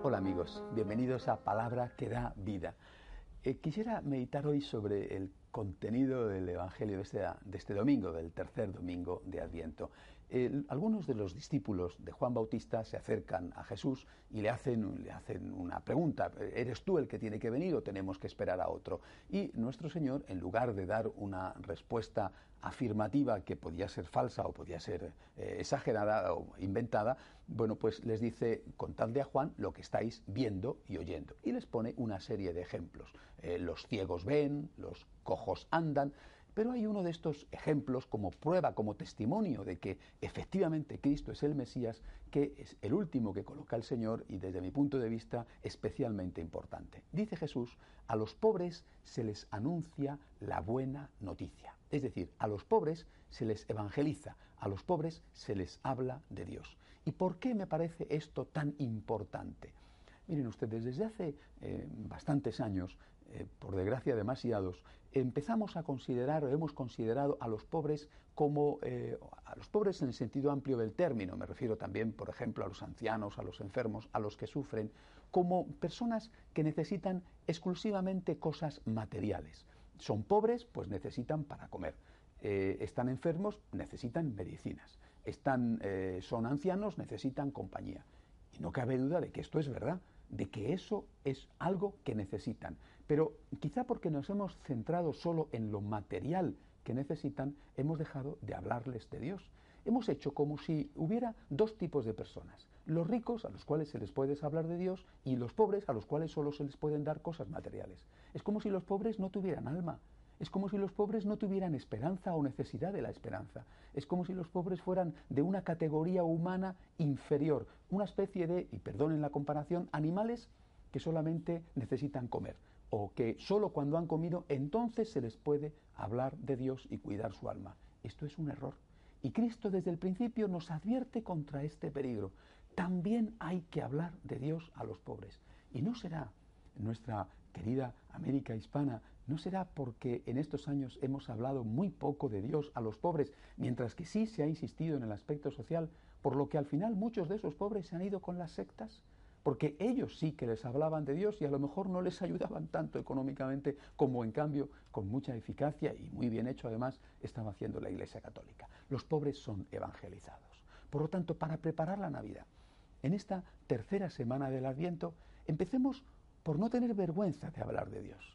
Hola amigos, bienvenidos a Palabra que da vida. Eh, quisiera meditar hoy sobre el contenido del Evangelio de este, de este domingo, del tercer domingo de Adviento. algunos de los discípulos de Juan Bautista se acercan a Jesús y le hacen, le hacen una pregunta, ¿eres tú el que tiene que venir o tenemos que esperar a otro? Y nuestro Señor, en lugar de dar una respuesta afirmativa que podía ser falsa o podía ser eh, exagerada o inventada, bueno, pues les dice, contadle a Juan lo que estáis viendo y oyendo. Y les pone una serie de ejemplos. Eh, los ciegos ven, los cojos andan, pero hay uno de estos ejemplos como prueba, como testimonio de que efectivamente Cristo es el Mesías, que es el último que coloca el Señor y desde mi punto de vista especialmente importante. Dice Jesús, a los pobres se les anuncia la buena noticia. Es decir, a los pobres se les evangeliza, a los pobres se les habla de Dios. ¿Y por qué me parece esto tan importante? Miren ustedes, desde hace eh, bastantes años eh, por desgracia demasiados, empezamos a considerar o hemos considerado a los pobres como eh, a los pobres en el sentido amplio del término, me refiero también, por ejemplo, a los ancianos, a los enfermos, a los que sufren, como personas que necesitan exclusivamente cosas materiales. Son pobres, pues necesitan para comer. Eh, están enfermos, necesitan medicinas. Están, son ancianos, necesitan compañía. Y no cabe duda de que esto es verdad de que eso es algo que necesitan. Pero quizá porque nos hemos centrado solo en lo material que necesitan, hemos dejado de hablarles de Dios. Hemos hecho como si hubiera dos tipos de personas. Los ricos, a los cuales se les puede hablar de Dios, y los pobres, a los cuales solo se les pueden dar cosas materiales. Es como si los pobres no tuvieran alma, es como si los pobres no tuvieran esperanza o necesidad de la esperanza. Es como si los pobres fueran de una categoría humana inferior, una especie de, y perdonen la comparación, animales que solamente necesitan comer o que solo cuando han comido entonces se les puede hablar de Dios y cuidar su alma. Esto es un error. Y Cristo desde el principio nos advierte contra este peligro. También hay que hablar de Dios a los pobres. Y no será nuestra querida América hispana, ¿no será porque en estos años hemos hablado muy poco de Dios a los pobres, mientras que sí se ha insistido en el aspecto social, por lo que al final muchos de esos pobres se han ido con las sectas? Porque ellos sí que les hablaban de Dios y a lo mejor no les ayudaban tanto económicamente como en cambio con mucha eficacia y muy bien hecho además estaba haciendo la Iglesia Católica. Los pobres son evangelizados. Por lo tanto, para preparar la Navidad, en esta tercera semana del Adviento, empecemos por no tener vergüenza de hablar de Dios.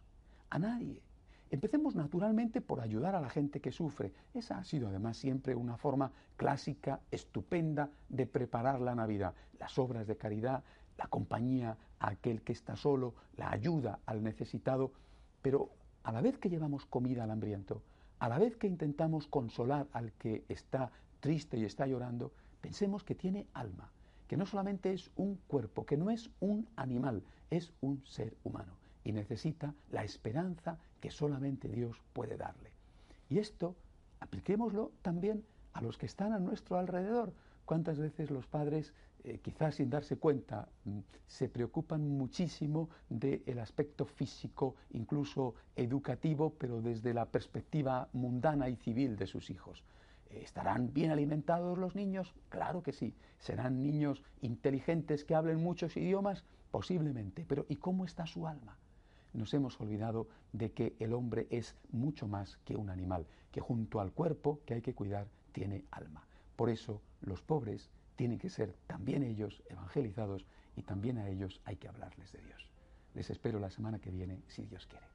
A nadie. Empecemos naturalmente por ayudar a la gente que sufre. Esa ha sido además siempre una forma clásica, estupenda de preparar la Navidad. Las obras de caridad, la compañía a aquel que está solo, la ayuda al necesitado. Pero a la vez que llevamos comida al hambriento, a la vez que intentamos consolar al que está triste y está llorando, pensemos que tiene alma, que no solamente es un cuerpo, que no es un animal, es un ser humano y necesita la esperanza que solamente Dios puede darle. Y esto apliquémoslo también a los que están a nuestro alrededor. ¿Cuántas veces los padres, eh, quizás sin darse cuenta, mm, se preocupan muchísimo del aspecto físico, incluso educativo, pero desde la perspectiva mundana y civil de sus hijos? ¿Estarán bien alimentados los niños? Claro que sí. ¿Serán niños inteligentes que hablen muchos idiomas? Posiblemente. Pero ¿y cómo está su alma? Nos hemos olvidado de que el hombre es mucho más que un animal, que junto al cuerpo que hay que cuidar tiene alma. Por eso los pobres tienen que ser también ellos evangelizados y también a ellos hay que hablarles de Dios. Les espero la semana que viene, si Dios quiere.